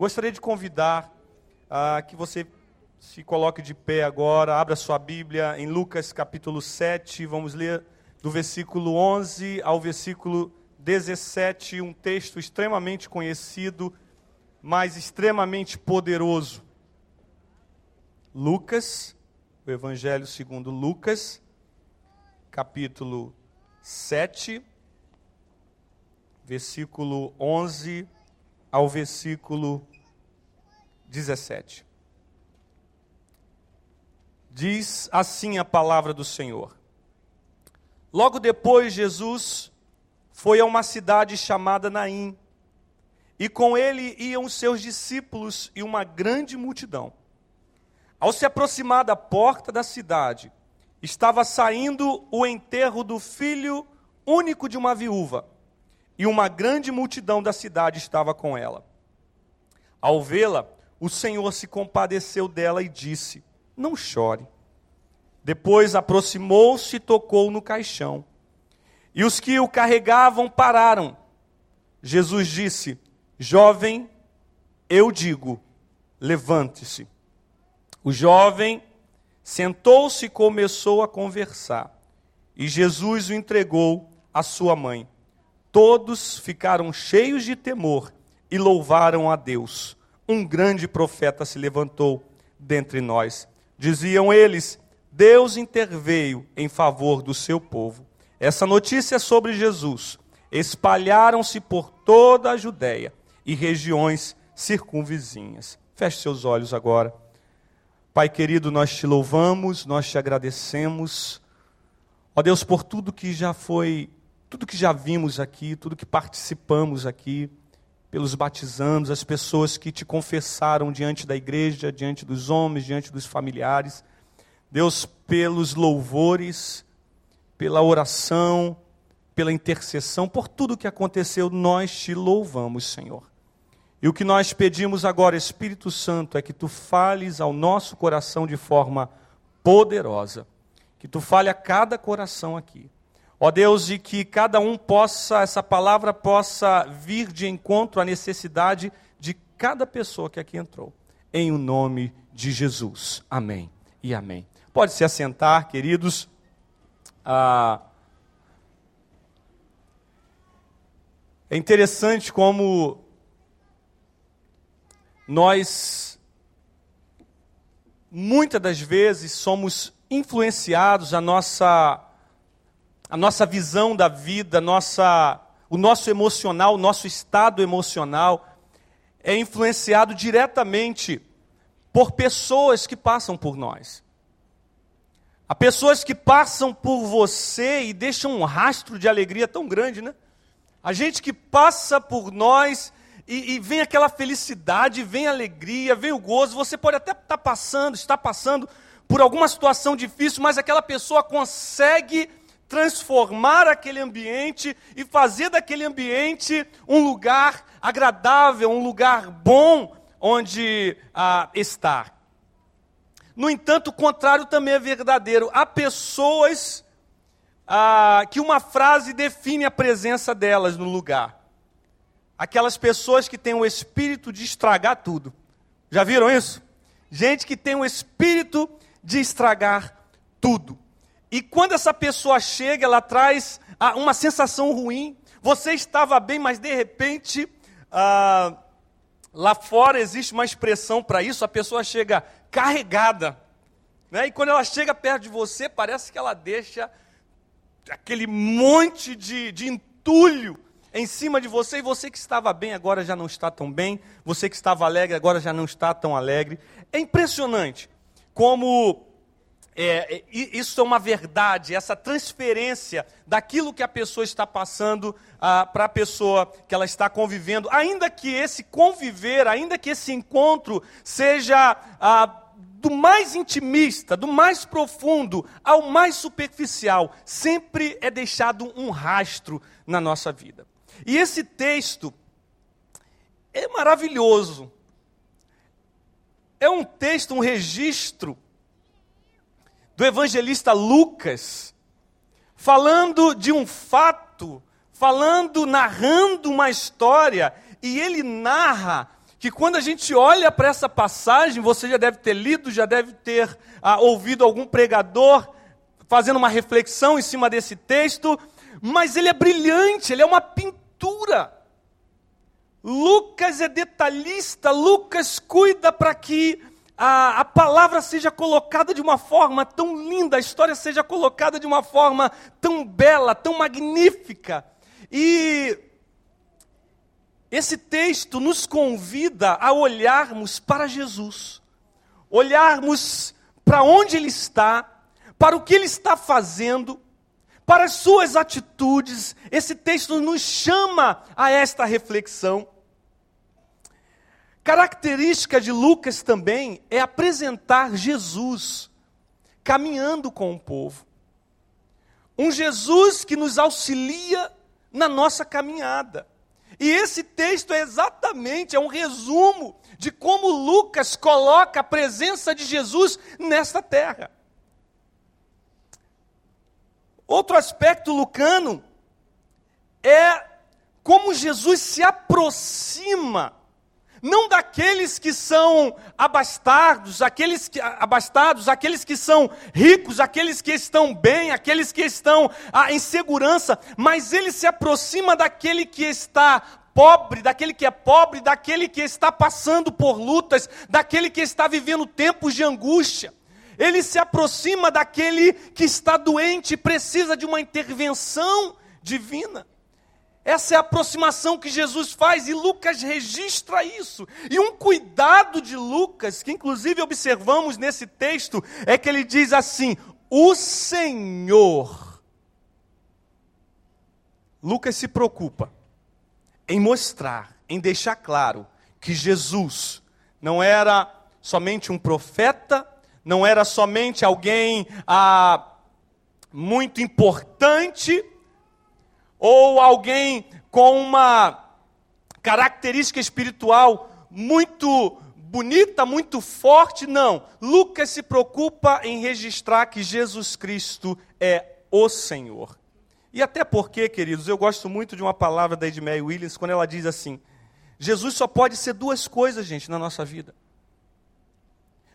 Gostaria de convidar ah, que você se coloque de pé agora, abra sua Bíblia em Lucas capítulo 7, vamos ler do versículo 11 ao versículo 17, um texto extremamente conhecido, mas extremamente poderoso. Lucas, o Evangelho segundo Lucas, capítulo 7, versículo 11 ao versículo 17. Diz assim a palavra do Senhor. Logo depois, Jesus foi a uma cidade chamada Naim, e com ele iam seus discípulos e uma grande multidão. Ao se aproximar da porta da cidade, estava saindo o enterro do filho único de uma viúva, e uma grande multidão da cidade estava com ela. Ao vê-la, o Senhor se compadeceu dela e disse: Não chore. Depois aproximou-se e tocou no caixão. E os que o carregavam pararam. Jesus disse: Jovem, eu digo, levante-se. O jovem sentou-se e começou a conversar. E Jesus o entregou à sua mãe. Todos ficaram cheios de temor e louvaram a Deus. Um grande profeta se levantou dentre nós. Diziam eles: Deus interveio em favor do seu povo. Essa notícia sobre Jesus espalharam-se por toda a Judéia e regiões circunvizinhas. Feche seus olhos agora. Pai querido, nós te louvamos, nós te agradecemos. Ó Deus, por tudo que já foi, tudo que já vimos aqui, tudo que participamos aqui, pelos batizandos, as pessoas que te confessaram diante da igreja, diante dos homens, diante dos familiares. Deus, pelos louvores, pela oração, pela intercessão, por tudo que aconteceu, nós te louvamos, Senhor. E o que nós pedimos agora, Espírito Santo, é que tu fales ao nosso coração de forma poderosa, que tu fale a cada coração aqui. Ó Deus, e que cada um possa, essa palavra possa vir de encontro à necessidade de cada pessoa que aqui entrou. Em o nome de Jesus. Amém e amém. Pode se assentar, queridos. Ah, é interessante como nós, muitas das vezes, somos influenciados, a nossa, a nossa visão da vida, nossa, o nosso emocional, o nosso estado emocional, é influenciado diretamente por pessoas que passam por nós. Há pessoas que passam por você e deixam um rastro de alegria tão grande, né? A gente que passa por nós e, e vem aquela felicidade, vem alegria, vem o gozo. Você pode até estar tá passando, está passando por alguma situação difícil, mas aquela pessoa consegue transformar aquele ambiente e fazer daquele ambiente um lugar agradável, um lugar bom onde ah, estar. No entanto, o contrário também é verdadeiro. Há pessoas ah, que uma frase define a presença delas no lugar. Aquelas pessoas que têm o espírito de estragar tudo. Já viram isso? Gente que tem o espírito de estragar tudo. E quando essa pessoa chega, ela traz ah, uma sensação ruim. Você estava bem, mas de repente, ah, lá fora existe uma expressão para isso. A pessoa chega carregada. Né? E quando ela chega perto de você, parece que ela deixa aquele monte de, de entulho em cima de você, e você que estava bem agora já não está tão bem, você que estava alegre agora já não está tão alegre. É impressionante como é, é isso é uma verdade, essa transferência daquilo que a pessoa está passando ah, para a pessoa que ela está convivendo, ainda que esse conviver, ainda que esse encontro seja ah, do mais intimista, do mais profundo ao mais superficial, sempre é deixado um rastro na nossa vida. E esse texto é maravilhoso. É um texto, um registro do evangelista Lucas, falando de um fato, falando, narrando uma história, e ele narra que quando a gente olha para essa passagem, você já deve ter lido, já deve ter ah, ouvido algum pregador fazendo uma reflexão em cima desse texto, mas ele é brilhante, ele é uma pintura. Lucas é detalhista, Lucas cuida para que a, a palavra seja colocada de uma forma tão linda, a história seja colocada de uma forma tão bela, tão magnífica. E esse texto nos convida a olharmos para Jesus, olharmos para onde Ele está, para o que Ele está fazendo, para as suas atitudes. Esse texto nos chama a esta reflexão. Característica de Lucas também é apresentar Jesus caminhando com o povo. Um Jesus que nos auxilia na nossa caminhada. E esse texto é exatamente, é um resumo de como Lucas coloca a presença de Jesus nesta terra. Outro aspecto lucano é como Jesus se aproxima não daqueles que são abastados, aqueles que abastados, aqueles que são ricos, aqueles que estão bem, aqueles que estão ah, em segurança, mas ele se aproxima daquele que está pobre, daquele que é pobre, daquele que está passando por lutas, daquele que está vivendo tempos de angústia. Ele se aproxima daquele que está doente e precisa de uma intervenção divina. Essa é a aproximação que Jesus faz e Lucas registra isso. E um cuidado de Lucas, que inclusive observamos nesse texto, é que ele diz assim: O Senhor. Lucas se preocupa em mostrar, em deixar claro que Jesus não era somente um profeta, não era somente alguém ah, muito importante, ou alguém com uma característica espiritual muito bonita, muito forte, não. Lucas se preocupa em registrar que Jesus Cristo é o Senhor. E até porque, queridos, eu gosto muito de uma palavra da Edmé Williams, quando ela diz assim: Jesus só pode ser duas coisas, gente, na nossa vida.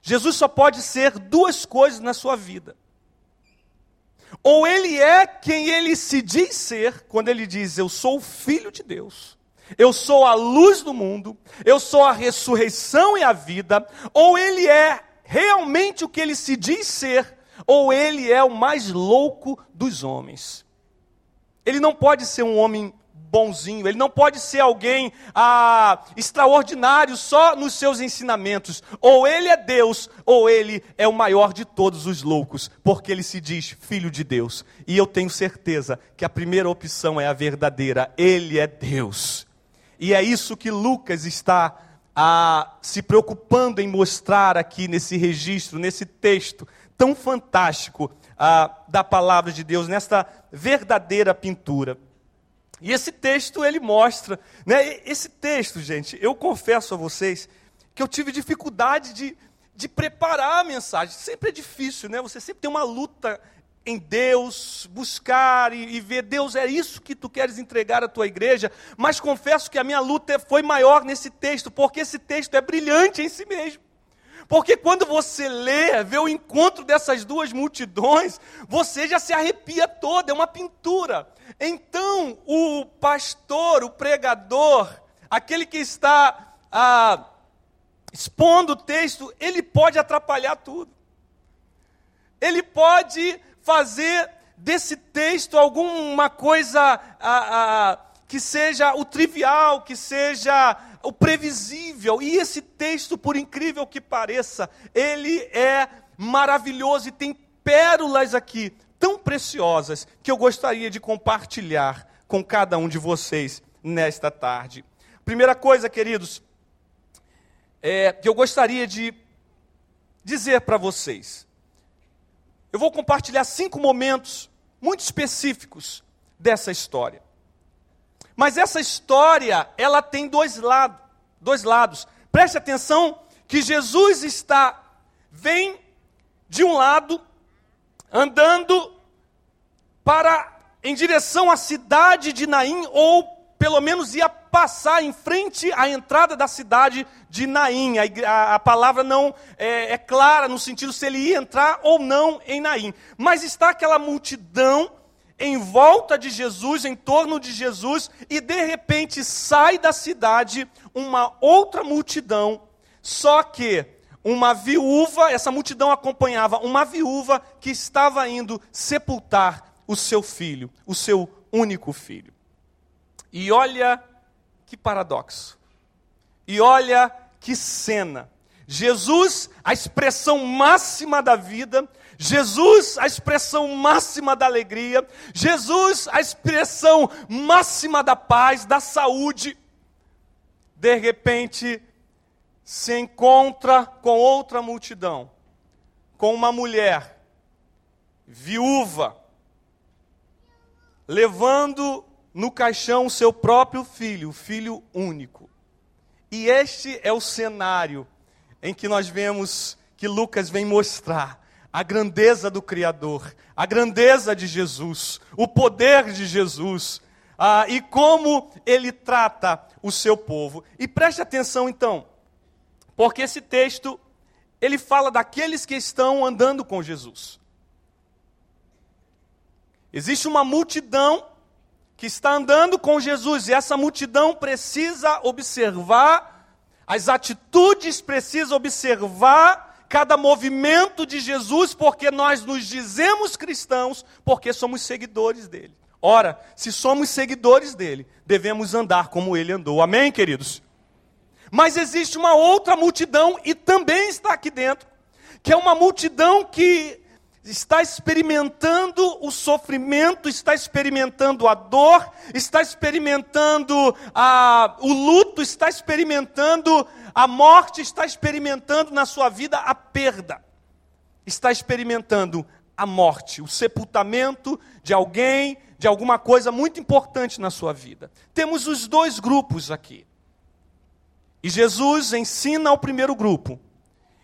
Jesus só pode ser duas coisas na sua vida. Ou ele é quem ele se diz ser, quando ele diz: Eu sou o filho de Deus, eu sou a luz do mundo, eu sou a ressurreição e a vida, ou ele é realmente o que ele se diz ser, ou ele é o mais louco dos homens. Ele não pode ser um homem bonzinho, ele não pode ser alguém ah, extraordinário só nos seus ensinamentos. Ou ele é Deus, ou ele é o maior de todos os loucos, porque ele se diz filho de Deus. E eu tenho certeza que a primeira opção é a verdadeira: ele é Deus. E é isso que Lucas está ah, se preocupando em mostrar aqui nesse registro, nesse texto tão fantástico ah, da palavra de Deus, nesta verdadeira pintura. E esse texto ele mostra, né? Esse texto, gente, eu confesso a vocês que eu tive dificuldade de, de preparar a mensagem. Sempre é difícil, né? Você sempre tem uma luta em Deus, buscar e, e, ver, Deus, é isso que tu queres entregar à tua igreja, mas confesso que a minha luta foi maior nesse texto, porque esse texto é brilhante em si mesmo. Porque quando você lê, vê o encontro dessas duas multidões, você já se arrepia toda, é uma pintura. Então, o pastor, o pregador, aquele que está ah, expondo o texto, ele pode atrapalhar tudo. Ele pode fazer desse texto alguma coisa ah, ah, que seja o trivial, que seja o previsível. E esse texto, por incrível que pareça, ele é maravilhoso e tem pérolas aqui tão preciosas que eu gostaria de compartilhar com cada um de vocês nesta tarde. Primeira coisa, queridos, é, que eu gostaria de dizer para vocês. Eu vou compartilhar cinco momentos muito específicos dessa história. Mas essa história, ela tem dois dois lados. Preste atenção que Jesus está vem de um lado andando para em direção à cidade de Naim ou pelo menos ia passar em frente à entrada da cidade de Naim. A, a palavra não é, é, clara no sentido se ele ia entrar ou não em Naim. Mas está aquela multidão em volta de Jesus, em torno de Jesus, e de repente sai da cidade uma outra multidão, só que uma viúva, essa multidão acompanhava uma viúva que estava indo sepultar o seu filho, o seu único filho. E olha que paradoxo. E olha que cena. Jesus, a expressão máxima da vida, Jesus, a expressão máxima da alegria, Jesus, a expressão máxima da paz, da saúde, de repente se encontra com outra multidão, com uma mulher viúva, levando no caixão seu próprio filho, o filho único. E este é o cenário em que nós vemos que Lucas vem mostrar a grandeza do Criador, a grandeza de Jesus, o poder de Jesus, ah, e como ele trata o seu povo. E preste atenção então, porque esse texto ele fala daqueles que estão andando com Jesus. Existe uma multidão que está andando com Jesus, e essa multidão precisa observar as atitudes, precisa observar cada movimento de Jesus, porque nós nos dizemos cristãos, porque somos seguidores dele. Ora, se somos seguidores dele, devemos andar como ele andou. Amém, queridos? Mas existe uma outra multidão, e também está aqui dentro, que é uma multidão que está experimentando o sofrimento, está experimentando a dor, está experimentando a, o luto, está experimentando a morte, está experimentando na sua vida a perda, está experimentando a morte, o sepultamento de alguém, de alguma coisa muito importante na sua vida. Temos os dois grupos aqui. E Jesus ensina ao primeiro grupo,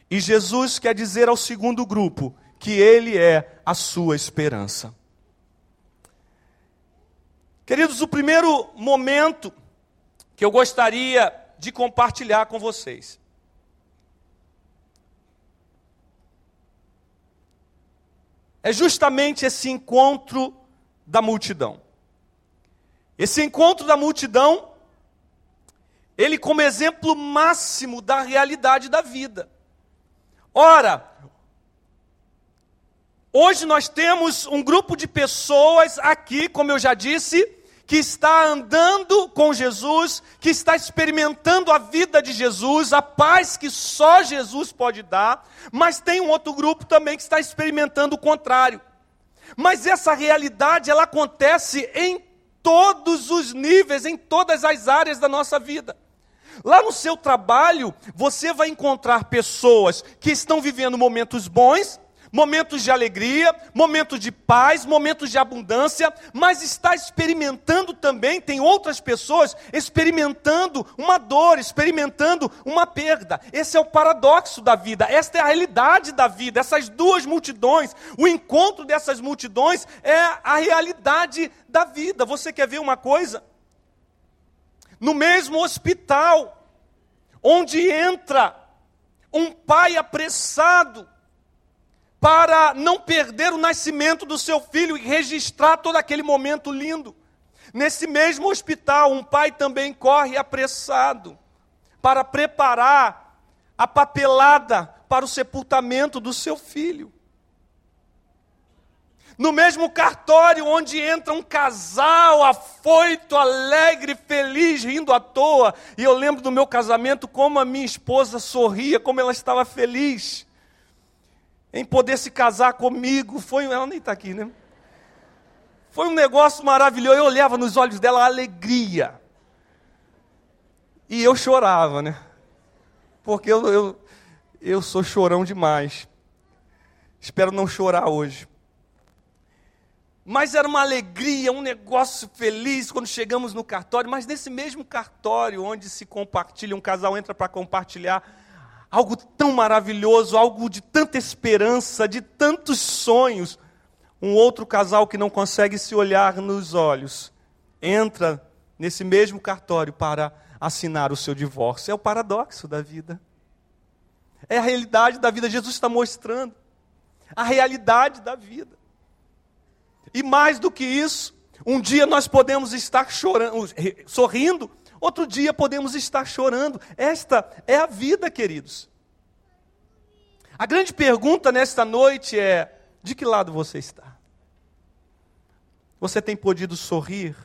e Jesus quer dizer ao segundo grupo que Ele é a sua esperança. Queridos, o primeiro momento que eu gostaria de compartilhar com vocês é justamente esse encontro da multidão. Esse encontro da multidão, ele como exemplo máximo da realidade da vida. Ora, Hoje nós temos um grupo de pessoas aqui, como eu já disse, que está andando com Jesus, que está experimentando a vida de Jesus, a paz que só Jesus pode dar, mas tem um outro grupo também que está experimentando o contrário. Mas essa realidade ela acontece em todos os níveis, em todas as áreas da nossa vida. Lá no seu trabalho, você vai encontrar pessoas que estão vivendo momentos bons momentos de alegria, momentos de paz, momentos de abundância, mas está experimentando também, tem outras pessoas experimentando uma dor, experimentando uma perda. Esse é o paradoxo da vida, esta é a realidade da vida. Essas duas multidões, o encontro dessas multidões é a realidade da vida. Você quer ver uma coisa? No mesmo hospital, onde entra um pai apressado, para não perder o nascimento do seu filho e registrar todo aquele momento lindo. Nesse mesmo hospital, um pai também corre apressado para preparar a papelada para o sepultamento do seu filho. No mesmo cartório onde entra um casal afoito, alegre, feliz, rindo à toa. E eu lembro do meu casamento como a minha esposa sorria, como ela estava feliz em poder se casar comigo. Foi, ela nem está aqui, né? Foi um negócio maravilhoso. Eu olhava nos olhos dela a alegria. E eu chorava, né? Porque eu, eu, eu sou chorão demais. Espero não chorar hoje. Mas era uma alegria, um negócio feliz quando chegamos no cartório. Mas nesse mesmo cartório, onde se compartilha, um casal entra para compartilhar algo tão maravilhoso, algo de tanta esperança, de tantos sonhos. Um outro casal que não consegue se olhar nos olhos entra nesse mesmo cartório para assinar o seu divórcio. É o paradoxo da vida. É a realidade da vida. Jesus está mostrando a realidade da vida. E mais do que isso, um dia nós podemos estar chorando, sorrindo, outro dia podemos estar chorando. Esta é a vida, queridos. A grande pergunta nesta noite é: de que lado você está? Você tem podido sorrir?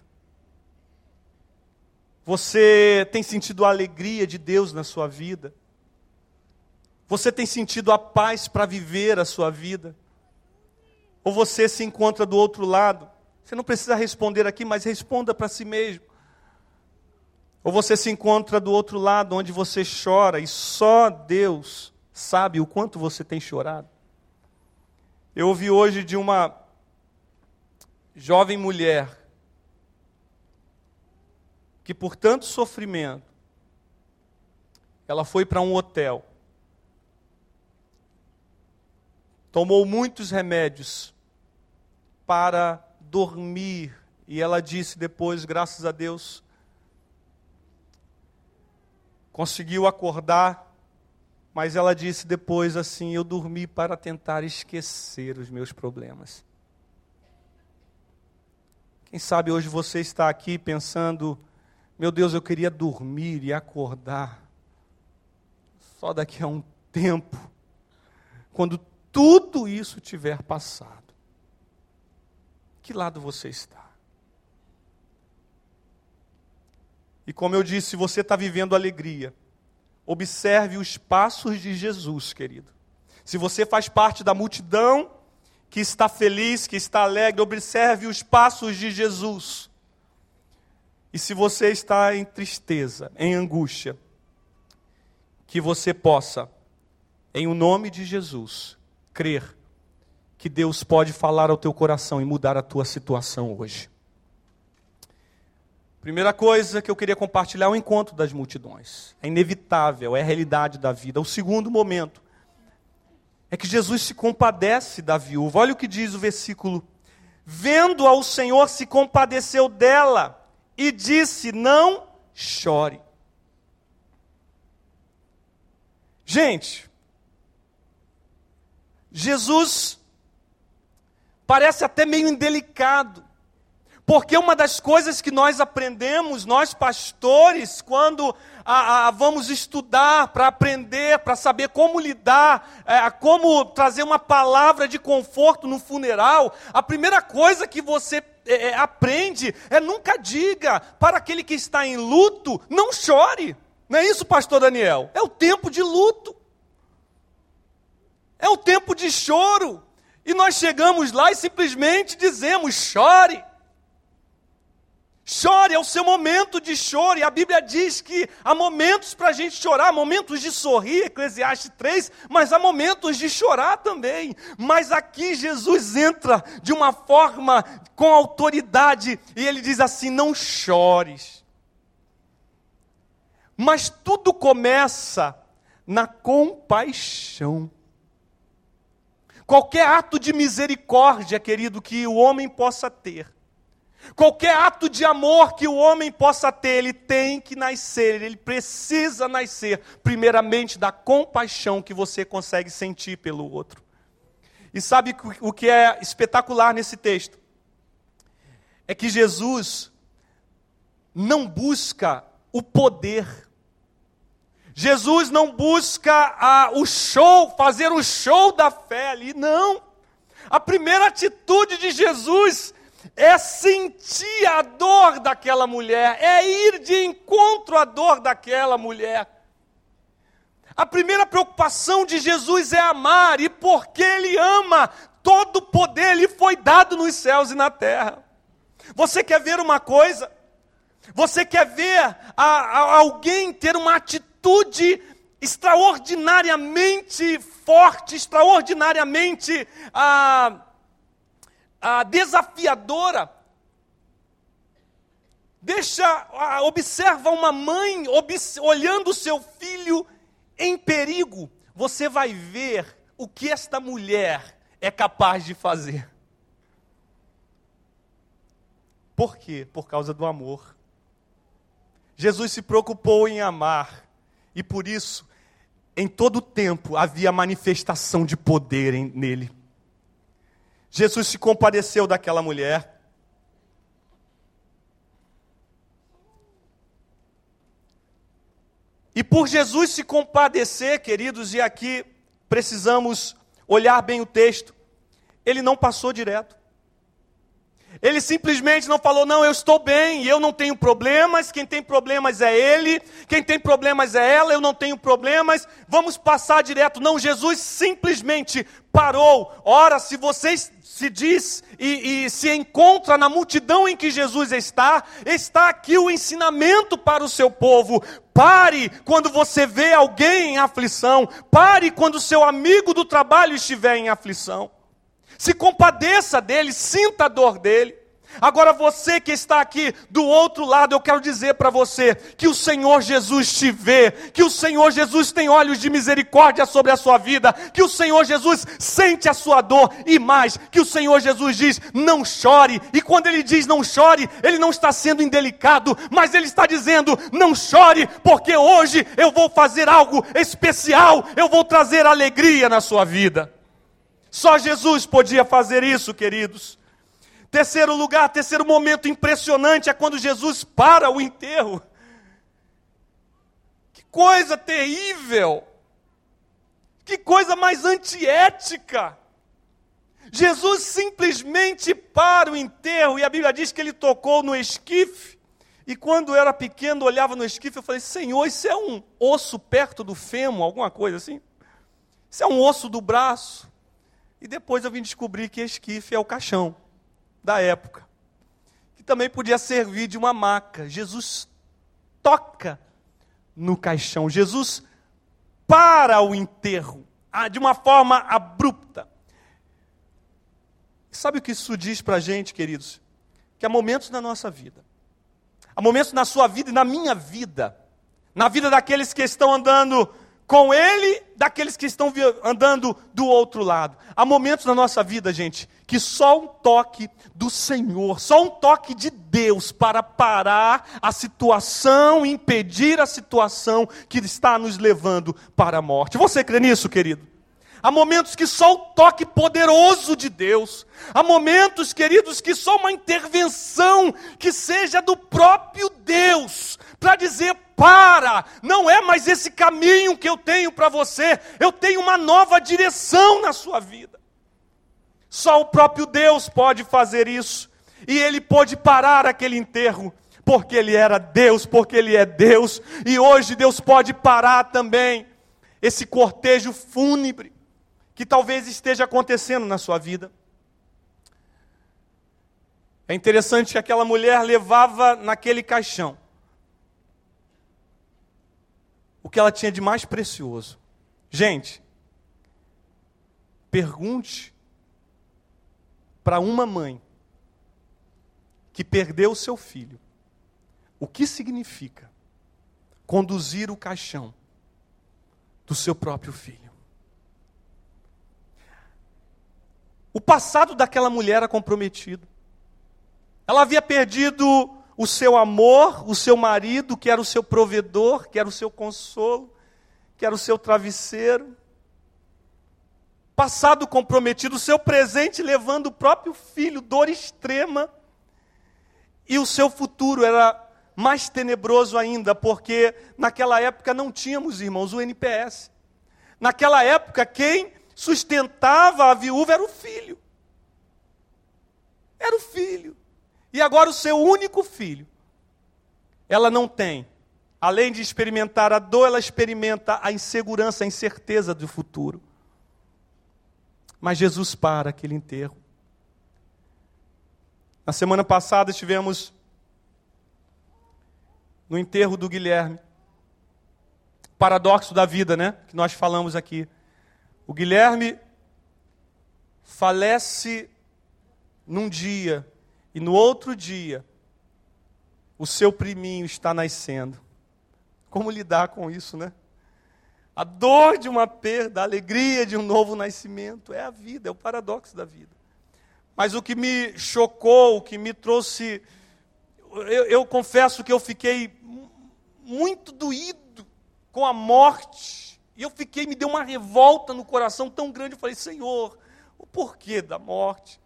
Você tem sentido a alegria de Deus na sua vida? Você tem sentido a paz para viver a sua vida? Ou você se encontra do outro lado? Você não precisa responder aqui, mas responda para si mesmo. Ou você se encontra do outro lado, onde você chora e só Deus sabe o quanto você tem chorado? Eu ouvi hoje de uma jovem mulher que por tanto sofrimento, ela foi para um hotel tomou muitos remédios para dormir. E ela disse depois, graças a Deus, conseguiu acordar, mas ela disse depois assim: Eu dormi para tentar esquecer os meus problemas. Quem sabe hoje você está aqui pensando: Meu Deus, eu queria dormir e acordar só daqui a um tempo, quando tudo isso tiver passado, que lado você está? E como eu disse, se você está vivendo alegria, observe os passos de Jesus, querido. Se você faz parte da multidão que está feliz, que está alegre, observe os passos de Jesus. E se você está em tristeza, em angústia, que você possa, em o nome de Jesus, crer que Deus pode falar ao teu coração e mudar a tua situação hoje. Primeira coisa que eu queria compartilhar é o encontro das multidões. É inevitável, é a realidade da vida. O segundo momento é que Jesus se compadece da viúva. Olha o que diz o versículo: Vendo ao Senhor, se compadeceu dela e disse: Não chore. Gente, Jesus parece até meio indelicado, porque uma das coisas que nós aprendemos, nós pastores, quando a, a, vamos estudar para aprender, para saber como lidar, é, como trazer uma palavra de conforto no funeral, a primeira coisa que você é, é aprende é nunca diga para aquele que está em luto, não chore. Não é isso, pastor Daniel? É o tempo de luto. É um tempo de choro. E nós chegamos lá e simplesmente dizemos: chore. Chore, é o seu momento de choro. E a Bíblia diz que há momentos para a gente chorar, momentos de sorrir, Eclesiastes 3, mas há momentos de chorar também. Mas aqui Jesus entra de uma forma com autoridade e ele diz assim: não chores. Mas tudo começa na compaixão. Qualquer ato de misericórdia, querido, que o homem possa ter, qualquer ato de amor que o homem possa ter, ele tem que nascer, ele precisa nascer, primeiramente, da compaixão que você consegue sentir pelo outro. E sabe o que é espetacular nesse texto? É que Jesus não busca o poder Jesus não busca o show, fazer o show da fé ali, não. A primeira atitude de Jesus é sentir a dor daquela mulher, é ir de encontro à dor daquela mulher. A primeira preocupação de Jesus é amar, e porque Ele ama, todo o poder lhe foi dado nos céus e na terra. Você quer ver uma coisa? Você quer ver a, a, alguém ter uma atitude atitude extraordinariamente forte, extraordinariamente ah, ah, desafiadora. Deixa, ah, observa uma mãe obs, olhando seu filho em perigo. Você vai ver o que esta mulher é capaz de fazer. Por quê? Por causa do amor. Jesus se preocupou em amar, e por isso, em todo o tempo, havia manifestação de poder em, nele. Jesus se compadeceu daquela mulher. E por Jesus se compadecer, queridos, e aqui precisamos olhar bem o texto, ele não passou direto. Ele simplesmente não falou, não, eu estou bem, eu não tenho problemas, quem tem problemas é ele, quem tem problemas é ela, eu não tenho problemas, vamos passar direto. Não, Jesus simplesmente parou. Ora, se vocês se diz e, e, se encontra na multidão em que Jesus está, está aqui o ensinamento para o seu povo. Pare quando você vê alguém em aflição, pare quando seu amigo do trabalho estiver em aflição. Se compadeça dele, sinta a dor dele. Agora você que está aqui do outro lado, eu quero dizer para você que o Senhor Jesus te vê, que o Senhor Jesus tem olhos de misericórdia sobre a sua vida, que o Senhor Jesus sente a sua dor e mais, que o Senhor Jesus diz: "Não chore". E quando ele diz não chore, ele não está sendo indelicado, mas ele está dizendo: "Não chore, porque hoje eu vou fazer algo especial, eu vou trazer alegria na sua vida". Só Jesus podia fazer isso, queridos. Terceiro lugar, terceiro momento impressionante é quando Jesus para o enterro. Que coisa terrível! Que coisa mais antiética! Jesus simplesmente para o enterro, e a Bíblia diz que ele tocou no esquife, e quando eu era pequeno, olhava no esquife, eu falei, Senhor, isso é um osso perto do fêmur, alguma coisa assim? Isso é um osso do braço? E depois eu vim descobrir que esquife é o caixão da época, que também podia servir de uma maca. Jesus toca no caixão, Jesus para o enterro, ah, de uma forma abrupta. Sabe o que isso diz para a gente, queridos? Que há momentos na nossa vida, há momentos na sua vida e na minha vida, na vida daqueles que estão andando com ele daqueles que estão andando do outro lado. Há momentos na nossa vida, gente, que só um toque do Senhor, só um toque de Deus para parar a situação, impedir a situação que está nos levando para a morte. Você crê nisso, querido? Há momentos que só o toque poderoso de Deus. Há momentos, queridos, que só uma intervenção que seja do próprio Deus para dizer: para, não é mais esse caminho que eu tenho para você, eu tenho uma nova direção na sua vida. Só o próprio Deus pode fazer isso, e ele pôde parar aquele enterro, porque ele era Deus, porque ele é Deus, e hoje Deus pode parar também esse cortejo fúnebre que talvez esteja acontecendo na sua vida. É interessante que aquela mulher levava naquele caixão o que ela tinha de mais precioso. Gente, pergunte para uma mãe que perdeu o seu filho o que significa conduzir o caixão do seu próprio filho. O passado daquela mulher era comprometido. Ela havia perdido o seu amor, o seu marido, que era o seu provedor, que era o seu consolo, que era o seu travesseiro. Passado comprometido, o seu presente levando o próprio filho, dor extrema. E o seu futuro era mais tenebroso ainda, porque naquela época não tínhamos, irmãos, o NPS. Naquela época, quem sustentava a viúva era o filho. Era o filho. E agora o seu único filho, ela não tem. Além de experimentar a dor, ela experimenta a insegurança, a incerteza do futuro. Mas Jesus para aquele enterro. Na semana passada estivemos no enterro do Guilherme. Paradoxo da vida, né? Que nós falamos aqui. O Guilherme falece num dia e no outro dia, o seu priminho está nascendo. Como lidar com isso, né? A dor de uma perda, a alegria de um novo nascimento, é a vida, é o paradoxo da vida. Mas o que me chocou, o que me trouxe. Eu, eu confesso que eu fiquei muito doído com a morte. E eu fiquei, me deu uma revolta no coração tão grande. Eu falei, Senhor, o porquê da morte?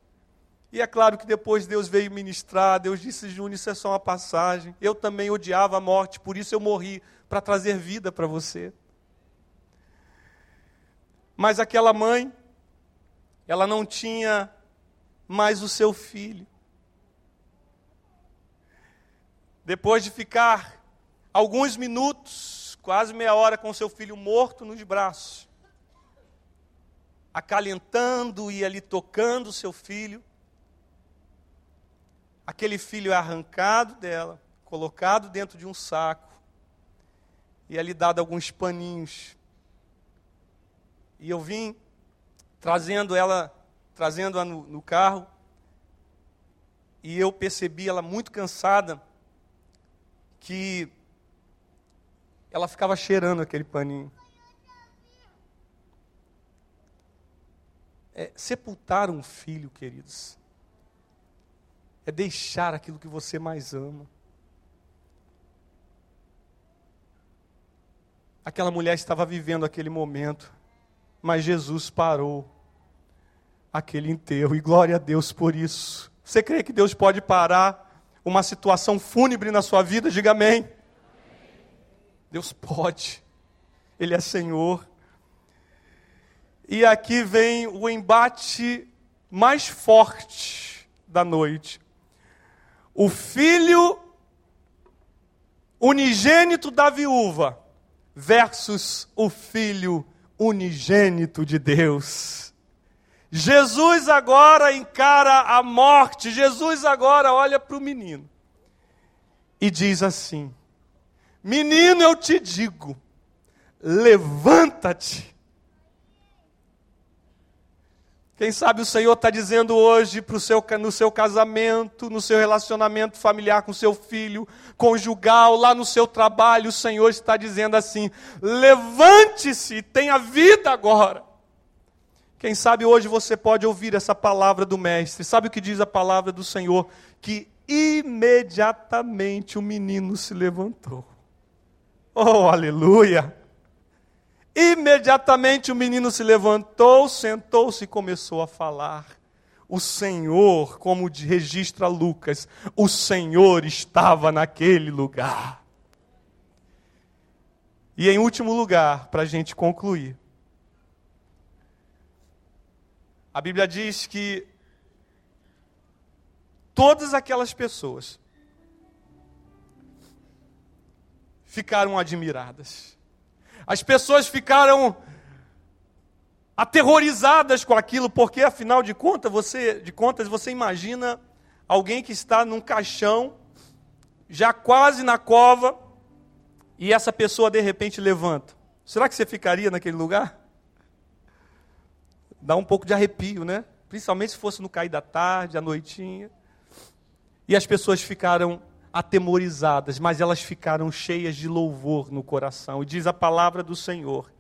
E é claro que depois Deus veio ministrar, Deus disse, Júnior, isso é só uma passagem. Eu também odiava a morte, por isso eu morri, para trazer vida para você. Mas aquela mãe, ela não tinha mais o seu filho. Depois de ficar alguns minutos, quase meia hora, com seu filho morto nos braços, acalentando e ali tocando seu filho, aquele filho é arrancado dela, colocado dentro de um saco e ali dado alguns paninhos e eu vim trazendo ela, trazendo-a no, no carro, e eu percebi ela muito cansada, que ela ficava cheirando aquele paninho. É, sepultar um filho, queridos, é deixar aquilo que você mais ama. Aquela mulher estava vivendo aquele momento mas Jesus parou aquele enterro, e glória a Deus por isso. Você crê que Deus pode parar uma situação fúnebre na sua vida? Diga amém. Deus pode, Ele é Senhor. E aqui vem o embate mais forte da noite. O filho unigênito da viúva versus o filho unigênito de Deus. Jesus agora encara a morte, Jesus agora olha para o menino e diz assim: Menino, eu te digo, levanta-te. Quem sabe o Senhor está dizendo hoje pro seu, no seu casamento, no seu relacionamento familiar com seu filho, conjugal, lá no seu trabalho, o Senhor está dizendo assim: levante-se, tenha vida agora. Quem sabe hoje você pode ouvir essa palavra do Mestre. Sabe o que diz a palavra do Senhor? Que imediatamente o menino se levantou. Oh, aleluia! Imediatamente o menino se levantou, sentou-se e começou a falar. O Senhor, como registra Lucas, o Senhor estava naquele lugar. E em último lugar, para a gente concluir, a Bíblia diz que todas aquelas pessoas ficaram admiradas. As pessoas ficaram aterrorizadas com aquilo, porque afinal de contas, você, de contas, você imagina alguém que está num caixão, já quase na cova, e essa pessoa de repente levanta. Será que você ficaria naquele lugar? Dá um pouco de arrepio, né? Principalmente se fosse no cair da tarde, à noitinha. E as pessoas ficaram atemorizadas, mas elas ficaram cheias de louvor no coração. E diz a palavra do Senhor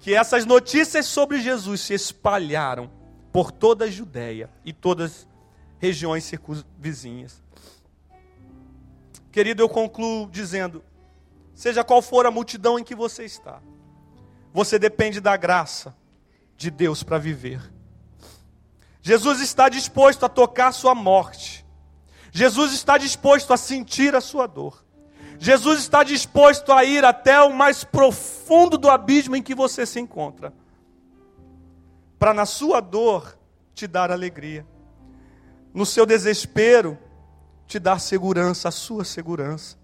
que essas notícias sobre Jesus se espalharam por toda a Judéia e todas as regiões circunvizinhas. Querido, eu concluo dizendo: seja qual for a multidão em que você está, você depende da graça de Deus para viver. Jesus está disposto a tocar sua morte Jesus está disposto a sentir a sua dor. Jesus está disposto a ir até o mais profundo do abismo em que você se encontra, para na sua dor te dar alegria, no seu desespero te dar segurança, a sua segurança,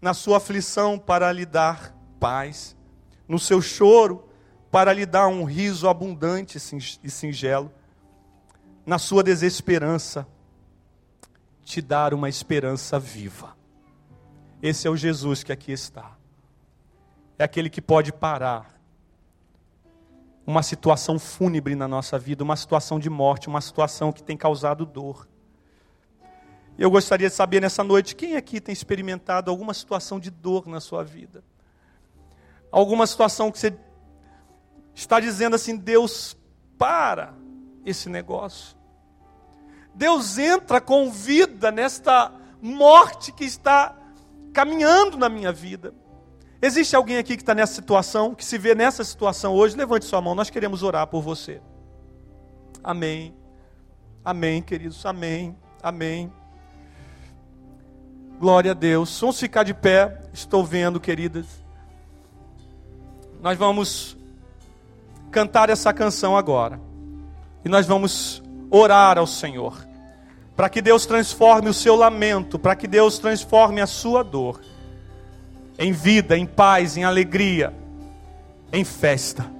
na sua aflição para lhe dar paz, no seu choro para lhe dar um riso abundante e singelo, na sua desesperança te dar uma esperança viva. Esse é o Jesus que aqui está. É aquele que pode parar uma situação fúnebre na nossa vida, uma situação de morte, uma situação que tem causado dor. Eu gostaria de saber nessa noite quem aqui tem experimentado alguma situação de dor na sua vida. Alguma situação que você está dizendo assim: Deus, para esse negócio. Deus entra com vida nesta morte que está caminhando na minha vida. Existe alguém aqui que está nessa situação, que se vê nessa situação hoje? Levante sua mão, nós queremos orar por você. Amém. Amém, queridos. Amém. Amém. Glória a Deus. Vamos ficar de pé. Estou vendo, queridas. Nós vamos cantar essa canção agora. E nós vamos orar ao Senhor. Para que Deus transforme o seu lamento, para que Deus transforme a sua dor em vida, em paz, em alegria, em festa.